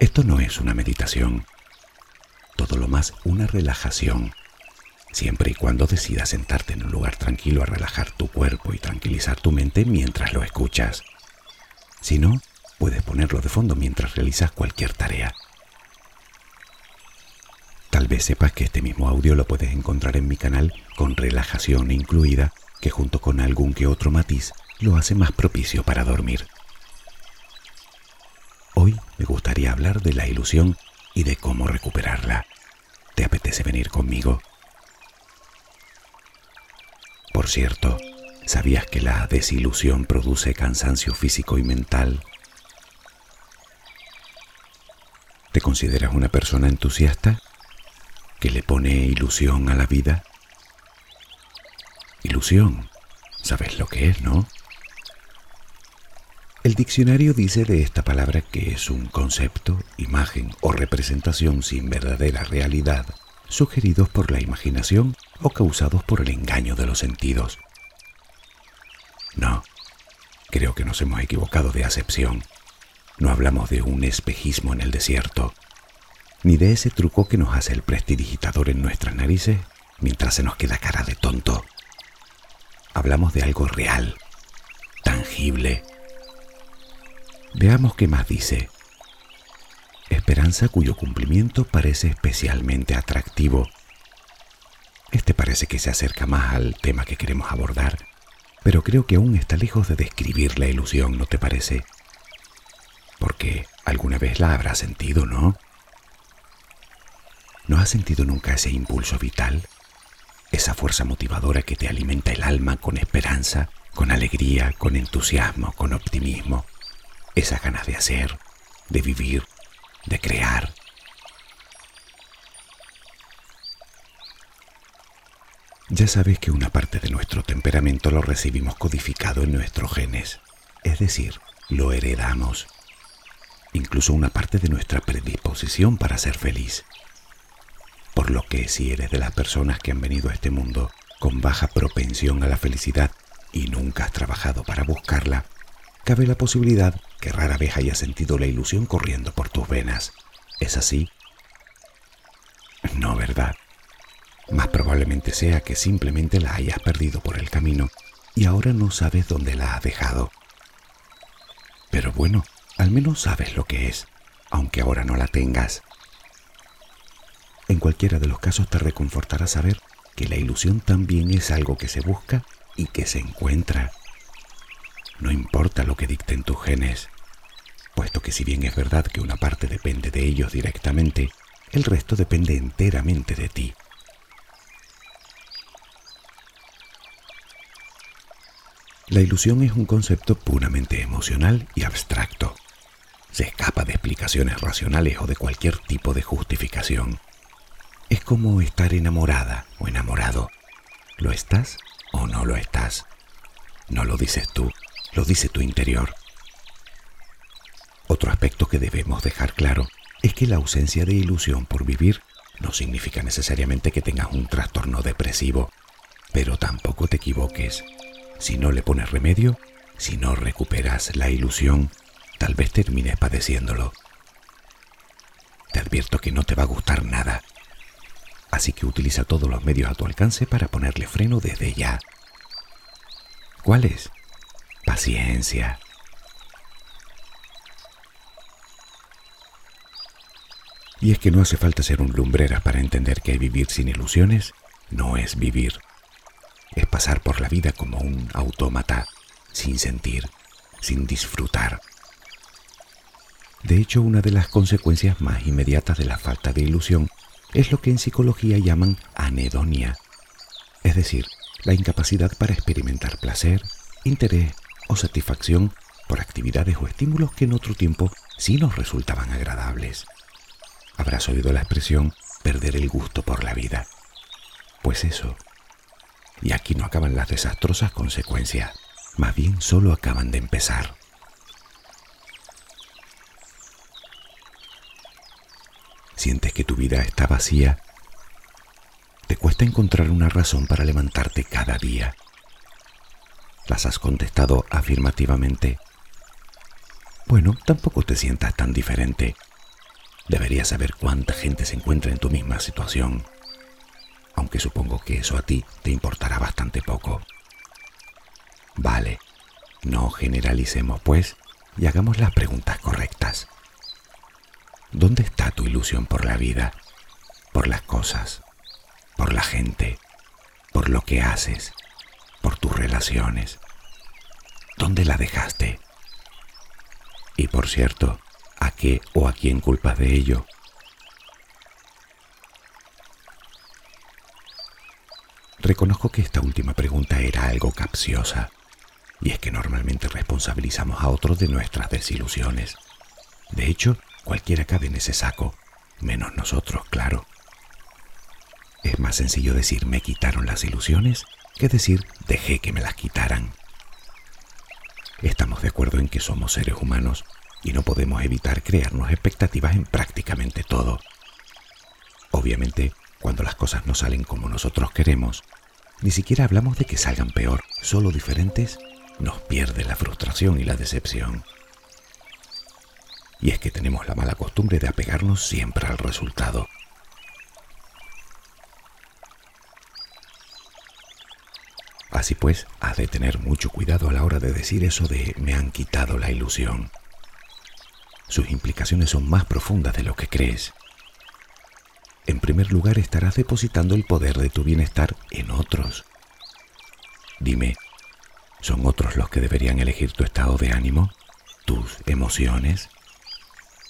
Esto no es una meditación, todo lo más una relajación, siempre y cuando decidas sentarte en un lugar tranquilo a relajar tu cuerpo y tranquilizar tu mente mientras lo escuchas. Si no, puedes ponerlo de fondo mientras realizas cualquier tarea. Tal vez sepas que este mismo audio lo puedes encontrar en mi canal con relajación incluida, que junto con algún que otro matiz lo hace más propicio para dormir. Me gustaría hablar de la ilusión y de cómo recuperarla. ¿Te apetece venir conmigo? Por cierto, ¿sabías que la desilusión produce cansancio físico y mental? ¿Te consideras una persona entusiasta que le pone ilusión a la vida? Ilusión, ¿sabes lo que es, no? El diccionario dice de esta palabra que es un concepto, imagen o representación sin verdadera realidad, sugeridos por la imaginación o causados por el engaño de los sentidos. No, creo que nos hemos equivocado de acepción. No hablamos de un espejismo en el desierto, ni de ese truco que nos hace el prestidigitador en nuestras narices mientras se nos queda cara de tonto. Hablamos de algo real, tangible. Veamos qué más dice. Esperanza cuyo cumplimiento parece especialmente atractivo. Este parece que se acerca más al tema que queremos abordar, pero creo que aún está lejos de describir la ilusión, ¿no te parece? Porque alguna vez la habrá sentido, ¿no? ¿No has sentido nunca ese impulso vital? Esa fuerza motivadora que te alimenta el alma con esperanza, con alegría, con entusiasmo, con optimismo. Esas ganas de hacer, de vivir, de crear. Ya sabes que una parte de nuestro temperamento lo recibimos codificado en nuestros genes, es decir, lo heredamos. Incluso una parte de nuestra predisposición para ser feliz. Por lo que si eres de las personas que han venido a este mundo con baja propensión a la felicidad y nunca has trabajado para buscarla, cabe la posibilidad que rara vez hayas sentido la ilusión corriendo por tus venas. ¿Es así? No, ¿verdad? Más probablemente sea que simplemente la hayas perdido por el camino y ahora no sabes dónde la has dejado. Pero bueno, al menos sabes lo que es, aunque ahora no la tengas. En cualquiera de los casos te reconfortará saber que la ilusión también es algo que se busca y que se encuentra. No importa lo que dicten tus genes, puesto que si bien es verdad que una parte depende de ellos directamente, el resto depende enteramente de ti. La ilusión es un concepto puramente emocional y abstracto. Se escapa de explicaciones racionales o de cualquier tipo de justificación. Es como estar enamorada o enamorado. ¿Lo estás o no lo estás? No lo dices tú, lo dice tu interior. Otro aspecto que debemos dejar claro es que la ausencia de ilusión por vivir no significa necesariamente que tengas un trastorno depresivo, pero tampoco te equivoques. Si no le pones remedio, si no recuperas la ilusión, tal vez termines padeciéndolo. Te advierto que no te va a gustar nada así que utiliza todos los medios a tu alcance para ponerle freno desde ya. ¿Cuáles? Paciencia. Y es que no hace falta ser un lumbrera para entender que vivir sin ilusiones no es vivir. Es pasar por la vida como un autómata, sin sentir, sin disfrutar. De hecho, una de las consecuencias más inmediatas de la falta de ilusión es lo que en psicología llaman anedonia, es decir, la incapacidad para experimentar placer, interés o satisfacción por actividades o estímulos que en otro tiempo sí nos resultaban agradables. Habrás oído la expresión perder el gusto por la vida. Pues eso. Y aquí no acaban las desastrosas consecuencias, más bien solo acaban de empezar. sientes que tu vida está vacía, te cuesta encontrar una razón para levantarte cada día. ¿Las has contestado afirmativamente? Bueno, tampoco te sientas tan diferente. Deberías saber cuánta gente se encuentra en tu misma situación, aunque supongo que eso a ti te importará bastante poco. Vale, no generalicemos pues y hagamos las preguntas correctas. ¿Dónde está tu ilusión por la vida, por las cosas, por la gente, por lo que haces, por tus relaciones? ¿Dónde la dejaste? Y por cierto, ¿a qué o a quién culpas de ello? Reconozco que esta última pregunta era algo capciosa, y es que normalmente responsabilizamos a otros de nuestras desilusiones. De hecho, cualquiera cabe en ese saco, menos nosotros, claro. Es más sencillo decir me quitaron las ilusiones que decir dejé que me las quitaran. Estamos de acuerdo en que somos seres humanos y no podemos evitar crearnos expectativas en prácticamente todo. Obviamente, cuando las cosas no salen como nosotros queremos, ni siquiera hablamos de que salgan peor, solo diferentes, nos pierde la frustración y la decepción. Y es que tenemos la mala costumbre de apegarnos siempre al resultado. Así pues, has de tener mucho cuidado a la hora de decir eso de me han quitado la ilusión. Sus implicaciones son más profundas de lo que crees. En primer lugar, estarás depositando el poder de tu bienestar en otros. Dime, ¿son otros los que deberían elegir tu estado de ánimo, tus emociones?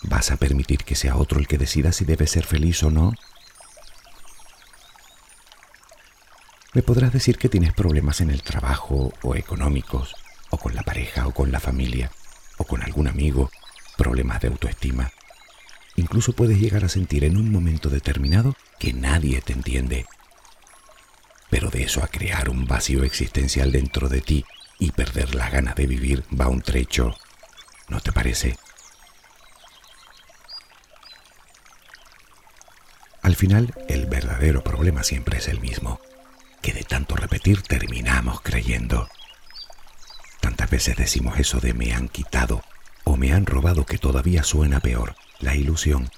¿Vas a permitir que sea otro el que decida si debes ser feliz o no? Me podrás decir que tienes problemas en el trabajo o económicos, o con la pareja o con la familia, o con algún amigo, problemas de autoestima. Incluso puedes llegar a sentir en un momento determinado que nadie te entiende. Pero de eso a crear un vacío existencial dentro de ti y perder la gana de vivir va un trecho. ¿No te parece? Al final, el verdadero problema siempre es el mismo que de tanto repetir terminamos creyendo. Tantas veces decimos eso de me han quitado o me han robado que todavía suena peor, la ilusión,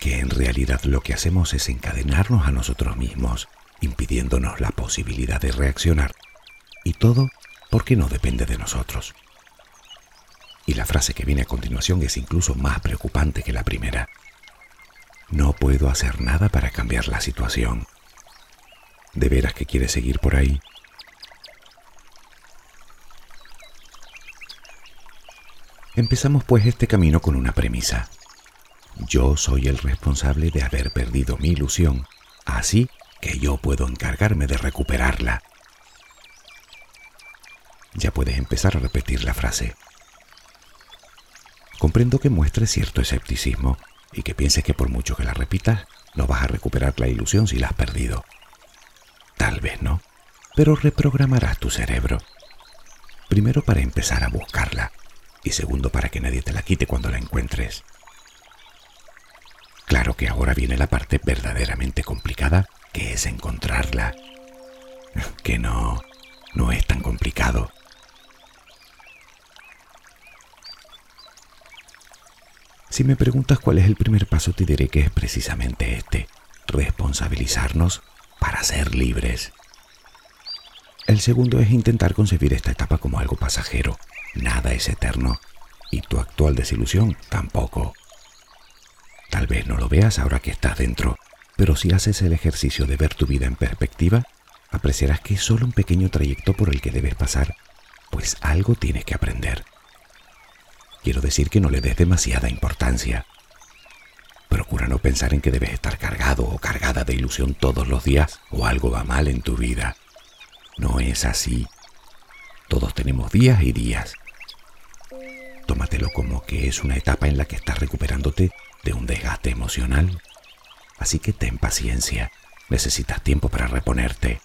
que en realidad lo que hacemos es encadenarnos a nosotros mismos, impidiéndonos la posibilidad de reaccionar. Y todo porque no depende de nosotros. Y la frase que viene a continuación es incluso más preocupante que la primera. No puedo hacer nada para cambiar la situación. ¿De veras que quieres seguir por ahí? Empezamos pues este camino con una premisa. Yo soy el responsable de haber perdido mi ilusión, así que yo puedo encargarme de recuperarla. Ya puedes empezar a repetir la frase. Comprendo que muestres cierto escepticismo y que pienses que por mucho que la repitas, no vas a recuperar la ilusión si la has perdido. Tal vez no, pero reprogramarás tu cerebro. Primero para empezar a buscarla y segundo para que nadie te la quite cuando la encuentres. Claro que ahora viene la parte verdaderamente complicada, que es encontrarla. Que no, no es tan complicado. Si me preguntas cuál es el primer paso, te diré que es precisamente este, responsabilizarnos para ser libres. El segundo es intentar concebir esta etapa como algo pasajero. Nada es eterno y tu actual desilusión tampoco. Tal vez no lo veas ahora que estás dentro, pero si haces el ejercicio de ver tu vida en perspectiva, apreciarás que es solo un pequeño trayecto por el que debes pasar, pues algo tienes que aprender. Quiero decir que no le des demasiada importancia. No pensar en que debes estar cargado o cargada de ilusión todos los días o algo va mal en tu vida. No es así. Todos tenemos días y días. Tómatelo como que es una etapa en la que estás recuperándote de un desgaste emocional. Así que ten paciencia. Necesitas tiempo para reponerte.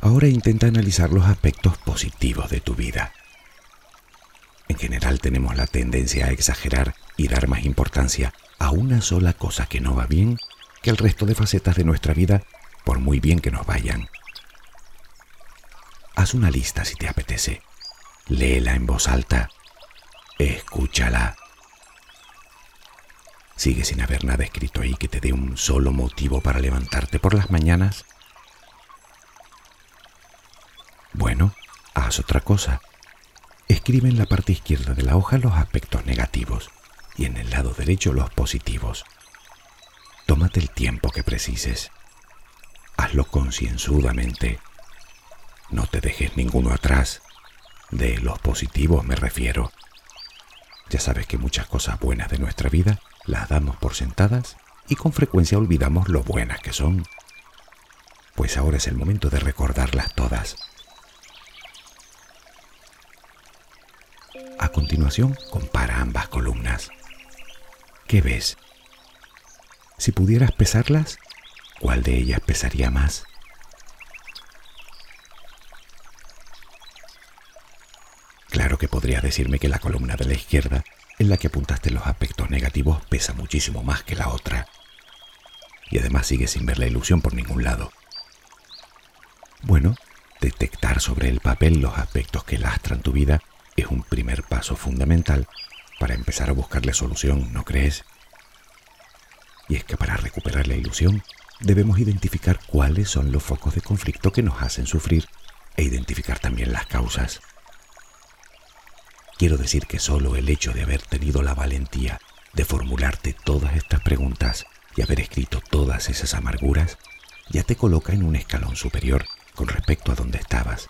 Ahora intenta analizar los aspectos positivos de tu vida. En general tenemos la tendencia a exagerar y dar más importancia a una sola cosa que no va bien que al resto de facetas de nuestra vida, por muy bien que nos vayan. Haz una lista si te apetece. Léela en voz alta. escúchala. ¿Sigue sin haber nada escrito ahí que te dé un solo motivo para levantarte por las mañanas? Bueno, haz otra cosa. Escribe en la parte izquierda de la hoja los aspectos negativos y en el lado derecho los positivos. Tómate el tiempo que precises. Hazlo concienzudamente. No te dejes ninguno atrás. De los positivos me refiero. Ya sabes que muchas cosas buenas de nuestra vida las damos por sentadas y con frecuencia olvidamos lo buenas que son. Pues ahora es el momento de recordarlas todas. A continuación, compara ambas columnas. ¿Qué ves? Si pudieras pesarlas, ¿cuál de ellas pesaría más? Claro que podrías decirme que la columna de la izquierda, en la que apuntaste los aspectos negativos, pesa muchísimo más que la otra. Y además sigues sin ver la ilusión por ningún lado. Bueno, detectar sobre el papel los aspectos que lastran tu vida es un primer paso fundamental para empezar a buscarle solución, ¿no crees? Y es que para recuperar la ilusión debemos identificar cuáles son los focos de conflicto que nos hacen sufrir e identificar también las causas. Quiero decir que solo el hecho de haber tenido la valentía de formularte todas estas preguntas y haber escrito todas esas amarguras ya te coloca en un escalón superior con respecto a donde estabas.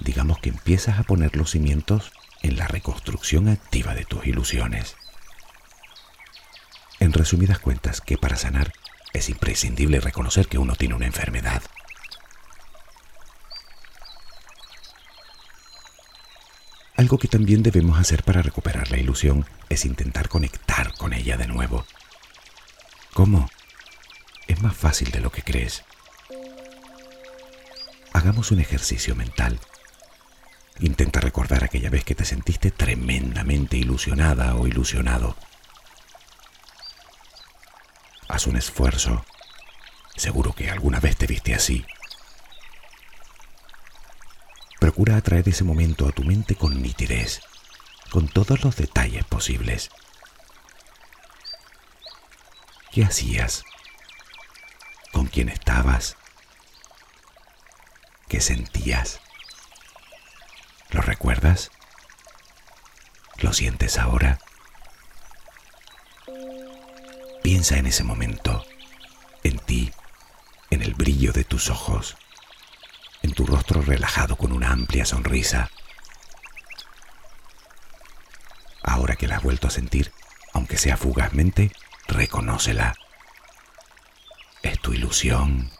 Digamos que empiezas a poner los cimientos en la reconstrucción activa de tus ilusiones. En resumidas cuentas, que para sanar es imprescindible reconocer que uno tiene una enfermedad. Algo que también debemos hacer para recuperar la ilusión es intentar conectar con ella de nuevo. ¿Cómo? Es más fácil de lo que crees. Hagamos un ejercicio mental. Intenta recordar aquella vez que te sentiste tremendamente ilusionada o ilusionado. Haz un esfuerzo. Seguro que alguna vez te viste así. Procura atraer ese momento a tu mente con nitidez, con todos los detalles posibles. ¿Qué hacías? ¿Con quién estabas? ¿Qué sentías? ¿Lo recuerdas? ¿Lo sientes ahora? Piensa en ese momento, en ti, en el brillo de tus ojos en tu rostro relajado con una amplia sonrisa. Ahora que la has vuelto a sentir, aunque sea fugazmente, reconócela. Es tu ilusión.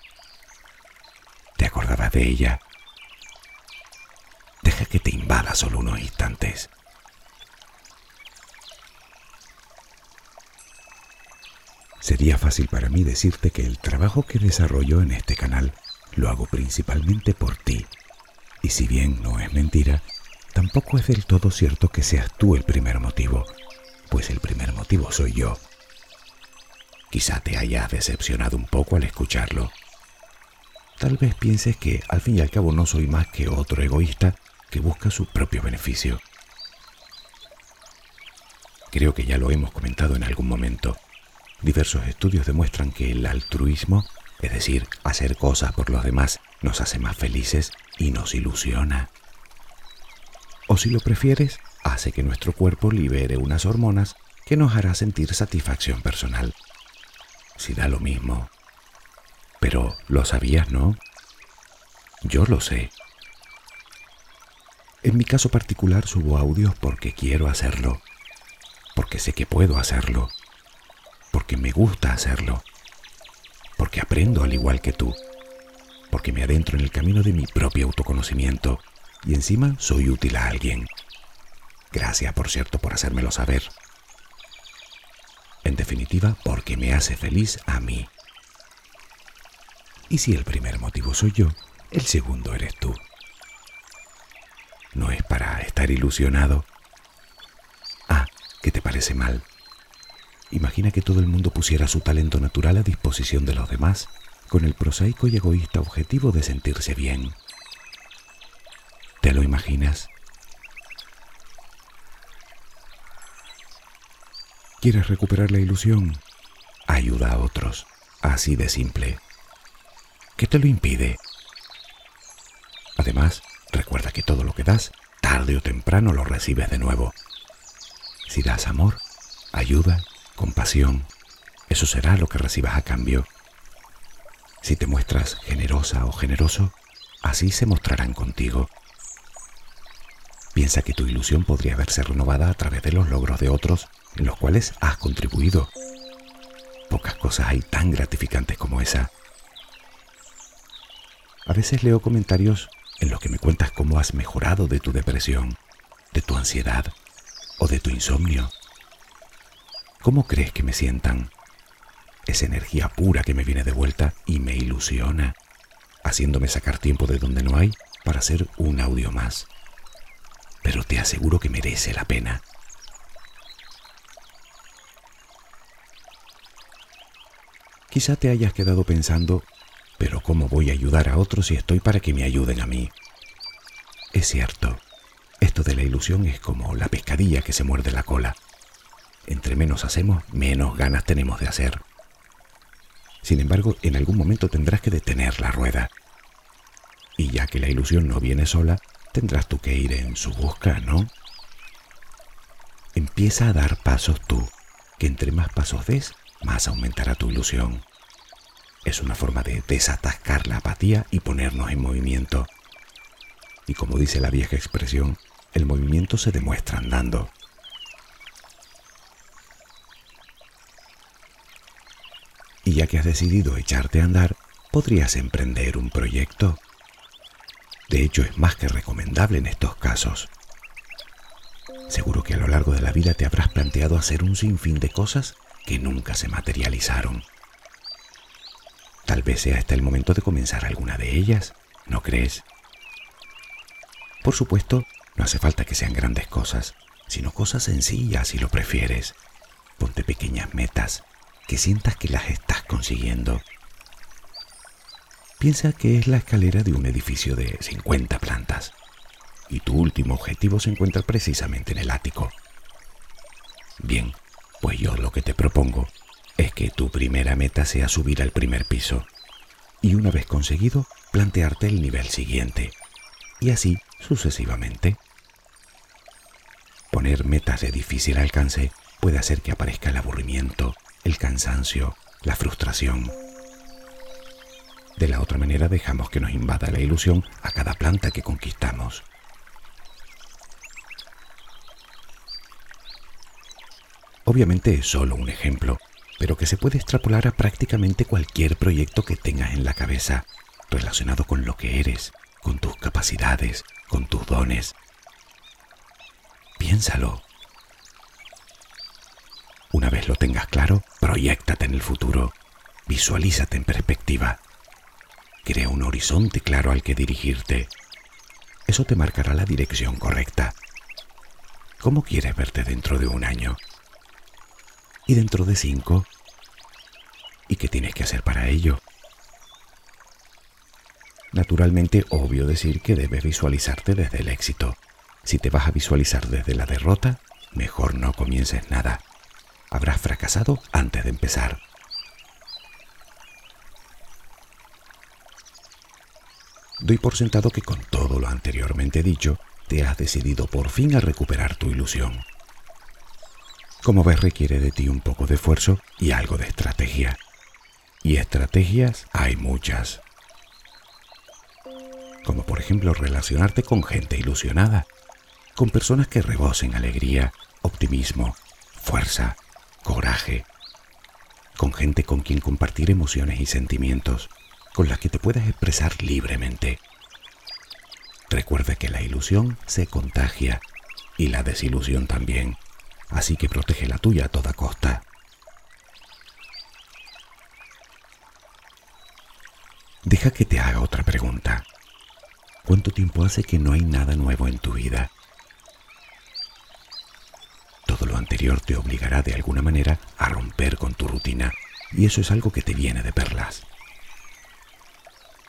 ¿Te acordabas de ella? Que te invada solo unos instantes. Sería fácil para mí decirte que el trabajo que desarrollo en este canal lo hago principalmente por ti. Y si bien no es mentira, tampoco es del todo cierto que seas tú el primer motivo, pues el primer motivo soy yo. Quizá te hayas decepcionado un poco al escucharlo. Tal vez pienses que al fin y al cabo no soy más que otro egoísta que busca su propio beneficio. Creo que ya lo hemos comentado en algún momento. Diversos estudios demuestran que el altruismo es decir, hacer cosas por los demás nos hace más felices y nos ilusiona. O si lo prefieres, hace que nuestro cuerpo libere unas hormonas que nos hará sentir satisfacción personal. Si da lo mismo. Pero lo sabías, ¿no? Yo lo sé. En mi caso particular subo audios porque quiero hacerlo, porque sé que puedo hacerlo, porque me gusta hacerlo porque aprendo al igual que tú, porque me adentro en el camino de mi propio autoconocimiento y encima soy útil a alguien. Gracias, por cierto, por hacérmelo saber. En definitiva, porque me hace feliz a mí. Y si el primer motivo soy yo, el segundo eres tú. No es para estar ilusionado. Ah, ¿qué te parece mal? Imagina que todo el mundo pusiera su talento natural a disposición de los demás, con el prosaico y egoísta objetivo de sentirse bien. ¿Te lo imaginas? ¿Quieres recuperar la ilusión? Ayuda a otros. Así de simple. ¿Qué te lo impide? Además, recuerda que todo lo que das, tarde o temprano lo recibes de nuevo. Si das amor, ayuda, compasión, eso será lo que recibas a cambio. Si te muestras generosa o generoso, así se mostrarán contigo. Piensa que tu ilusión podría verse renovada a través de los logros de otros en los cuales has contribuido. Pocas cosas hay tan gratificantes como esa. A veces leo comentarios en los que me cuentas cómo has mejorado de tu depresión, de tu ansiedad o de tu insomnio. ¿Cómo crees que me sientan? Es energía pura que me viene de vuelta y me ilusiona, haciéndome sacar tiempo de donde no hay para hacer un audio más. Pero te aseguro que merece la pena. Quizá te hayas quedado pensando, pero ¿cómo voy a ayudar a otros si estoy para que me ayuden a mí? Es cierto, esto de la ilusión es como la pescadilla que se muerde la cola. Entre menos hacemos, menos ganas tenemos de hacer. Sin embargo, en algún momento tendrás que detener la rueda. Y ya que la ilusión no viene sola, tendrás tú que ir en su busca, ¿no? Empieza a dar pasos tú, que entre más pasos des, más aumentará tu ilusión. Es una forma de desatascar la apatía y ponernos en movimiento. Y como dice la vieja expresión, el movimiento se demuestra andando. Y ya que has decidido echarte a andar, podrías emprender un proyecto. De hecho, es más que recomendable en estos casos. Seguro que a lo largo de la vida te habrás planteado hacer un sinfín de cosas que nunca se materializaron. Tal vez sea hasta el momento de comenzar alguna de ellas, ¿no crees? Por supuesto, no hace falta que sean grandes cosas, sino cosas sencillas si lo prefieres. Ponte pequeñas metas, que sientas que las estás consiguiendo. Piensa que es la escalera de un edificio de 50 plantas y tu último objetivo se encuentra precisamente en el ático. Bien, pues yo lo que te propongo es que tu primera meta sea subir al primer piso y una vez conseguido plantearte el nivel siguiente y así sucesivamente. Poner metas de difícil alcance puede hacer que aparezca el aburrimiento, el cansancio, la frustración. De la otra manera dejamos que nos invada la ilusión a cada planta que conquistamos. Obviamente es solo un ejemplo, pero que se puede extrapolar a prácticamente cualquier proyecto que tengas en la cabeza relacionado con lo que eres, con tus capacidades, con tus dones. Piénsalo. Una vez lo tengas claro, proyectate en el futuro, visualízate en perspectiva. Crea un horizonte claro al que dirigirte. Eso te marcará la dirección correcta. ¿Cómo quieres verte dentro de un año? ¿Y dentro de cinco? ¿Y qué tienes que hacer para ello? Naturalmente, obvio decir que debes visualizarte desde el éxito. Si te vas a visualizar desde la derrota, mejor no comiences nada habrás fracasado antes de empezar. Doy por sentado que con todo lo anteriormente dicho, te has decidido por fin a recuperar tu ilusión. Como ves, requiere de ti un poco de esfuerzo y algo de estrategia. Y estrategias hay muchas. Como por ejemplo relacionarte con gente ilusionada, con personas que rebosen alegría, optimismo, fuerza, coraje, con gente con quien compartir emociones y sentimientos, con las que te puedas expresar libremente. Recuerda que la ilusión se contagia y la desilusión también, así que protege la tuya a toda costa. Deja que te haga otra pregunta. ¿Cuánto tiempo hace que no hay nada nuevo en tu vida? Todo lo anterior te obligará de alguna manera a romper con tu rutina y eso es algo que te viene de perlas.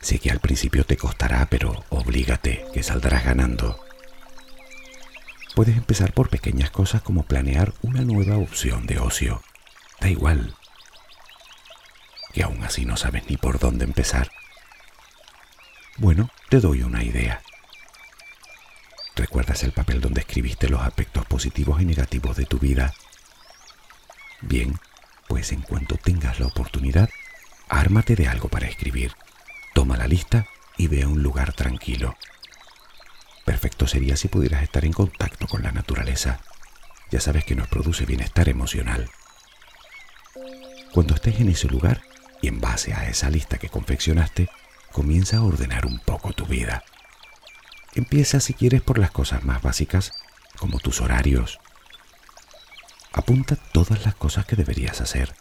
Sé que al principio te costará, pero oblígate, que saldrás ganando. Puedes empezar por pequeñas cosas como planear una nueva opción de ocio. Da igual. Que aún así no sabes ni por dónde empezar. Bueno, te doy una idea. ¿Recuerdas el papel donde escribiste los aspectos positivos y negativos de tu vida? Bien, pues en cuanto tengas la oportunidad, ármate de algo para escribir. Toma la lista y ve a un lugar tranquilo. Perfecto sería si pudieras estar en contacto con la naturaleza. Ya sabes que nos produce bienestar emocional. Cuando estés en ese lugar y en base a esa lista que confeccionaste, comienza a ordenar un poco tu vida. Empieza si quieres por las cosas más básicas, como tus horarios. Apunta todas las cosas que deberías hacer,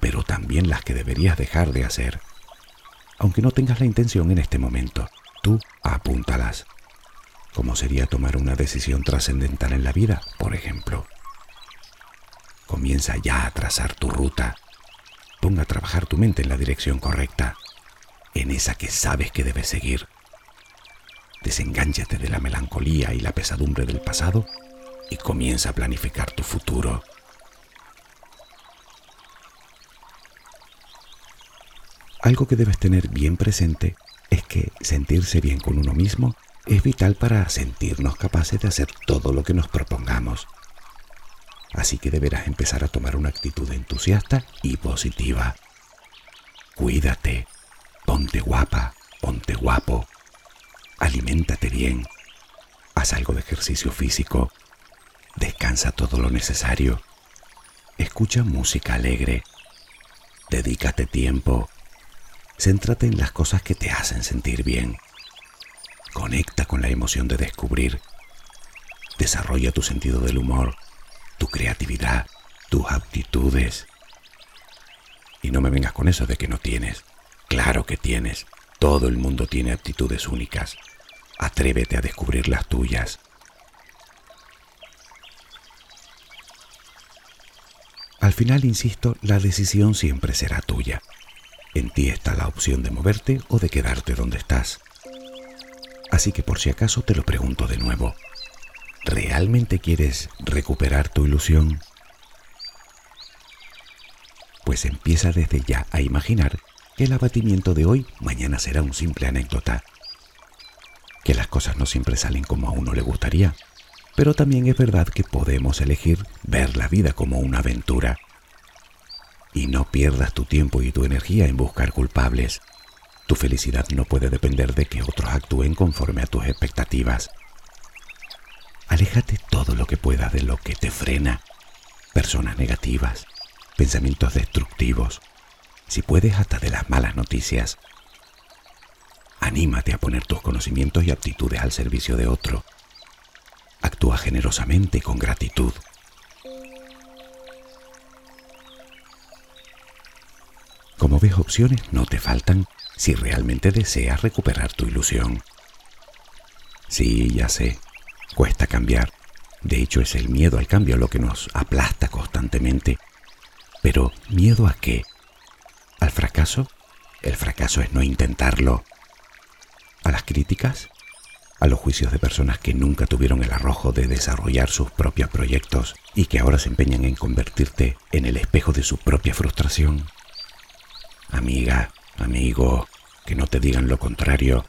pero también las que deberías dejar de hacer. Aunque no tengas la intención en este momento, tú apúntalas. Como sería tomar una decisión trascendental en la vida, por ejemplo. Comienza ya a trazar tu ruta. Ponga a trabajar tu mente en la dirección correcta, en esa que sabes que debes seguir. Desengánchate de la melancolía y la pesadumbre del pasado y comienza a planificar tu futuro. Algo que debes tener bien presente es que sentirse bien con uno mismo es vital para sentirnos capaces de hacer todo lo que nos propongamos. Así que deberás empezar a tomar una actitud entusiasta y positiva. Cuídate, ponte guapa, ponte guapo, aliméntate bien, haz algo de ejercicio físico, descansa todo lo necesario, escucha música alegre, dedícate tiempo, céntrate en las cosas que te hacen sentir bien, conecta con la emoción de descubrir, desarrolla tu sentido del humor, tu creatividad, tus aptitudes. Y no me vengas con eso de que no tienes. Claro que tienes. Todo el mundo tiene aptitudes únicas. Atrévete a descubrir las tuyas. Al final, insisto, la decisión siempre será tuya. En ti está la opción de moverte o de quedarte donde estás. Así que por si acaso te lo pregunto de nuevo. ¿Realmente quieres recuperar tu ilusión? Pues empieza desde ya a imaginar que el abatimiento de hoy mañana será un simple anécdota. Que las cosas no siempre salen como a uno le gustaría, pero también es verdad que podemos elegir ver la vida como una aventura. Y no pierdas tu tiempo y tu energía en buscar culpables. Tu felicidad no puede depender de que otros actúen conforme a tus expectativas. Aléjate todo lo que puedas de lo que te frena. Personas negativas, pensamientos destructivos, si puedes hasta de las malas noticias. Anímate a poner tus conocimientos y aptitudes al servicio de otro. Actúa generosamente con gratitud. Como ves, opciones no te faltan si realmente deseas recuperar tu ilusión. Sí, ya sé, cuesta cambiar. De hecho, es el miedo al cambio lo que nos aplasta constantemente. Pero, ¿miedo a qué? ¿Al fracaso? El fracaso es no intentarlo. ¿A las críticas? ¿A los juicios de personas que nunca tuvieron el arrojo de desarrollar sus propios proyectos y que ahora se empeñan en convertirte en el espejo de su propia frustración? Amiga, amigo, que no te digan lo contrario.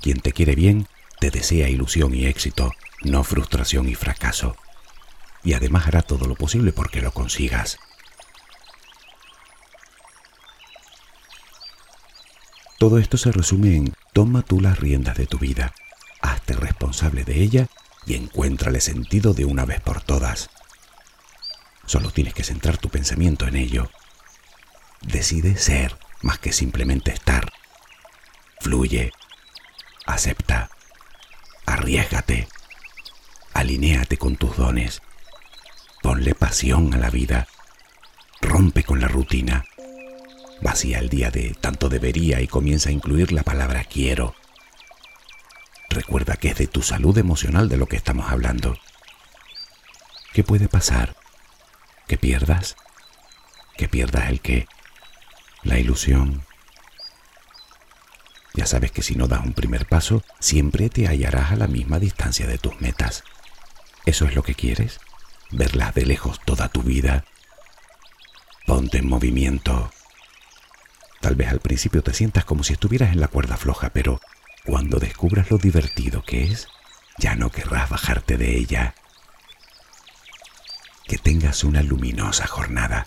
Quien te quiere bien te desea ilusión y éxito, no frustración y fracaso. Y además hará todo lo posible porque lo consigas. Todo esto se resume en toma tú las riendas de tu vida, hazte responsable de ella y encuéntrale sentido de una vez por todas. Solo tienes que centrar tu pensamiento en ello. Decide ser más que simplemente estar. Fluye, acepta, arriesgate, alinéate con tus dones, ponle pasión a la vida, rompe con la rutina Vacía el día de tanto debería y comienza a incluir la palabra quiero. Recuerda que es de tu salud emocional de lo que estamos hablando. ¿Qué puede pasar? ¿Que pierdas? ¿Que pierdas el qué? La ilusión. Ya sabes que si no das un primer paso, siempre te hallarás a la misma distancia de tus metas. ¿Eso es lo que quieres? ¿Verlas de lejos toda tu vida? Ponte en movimiento. Tal vez al principio te sientas como si estuvieras en la cuerda floja, pero cuando descubras lo divertido que es, ya no querrás bajarte de ella. Que tengas una luminosa jornada.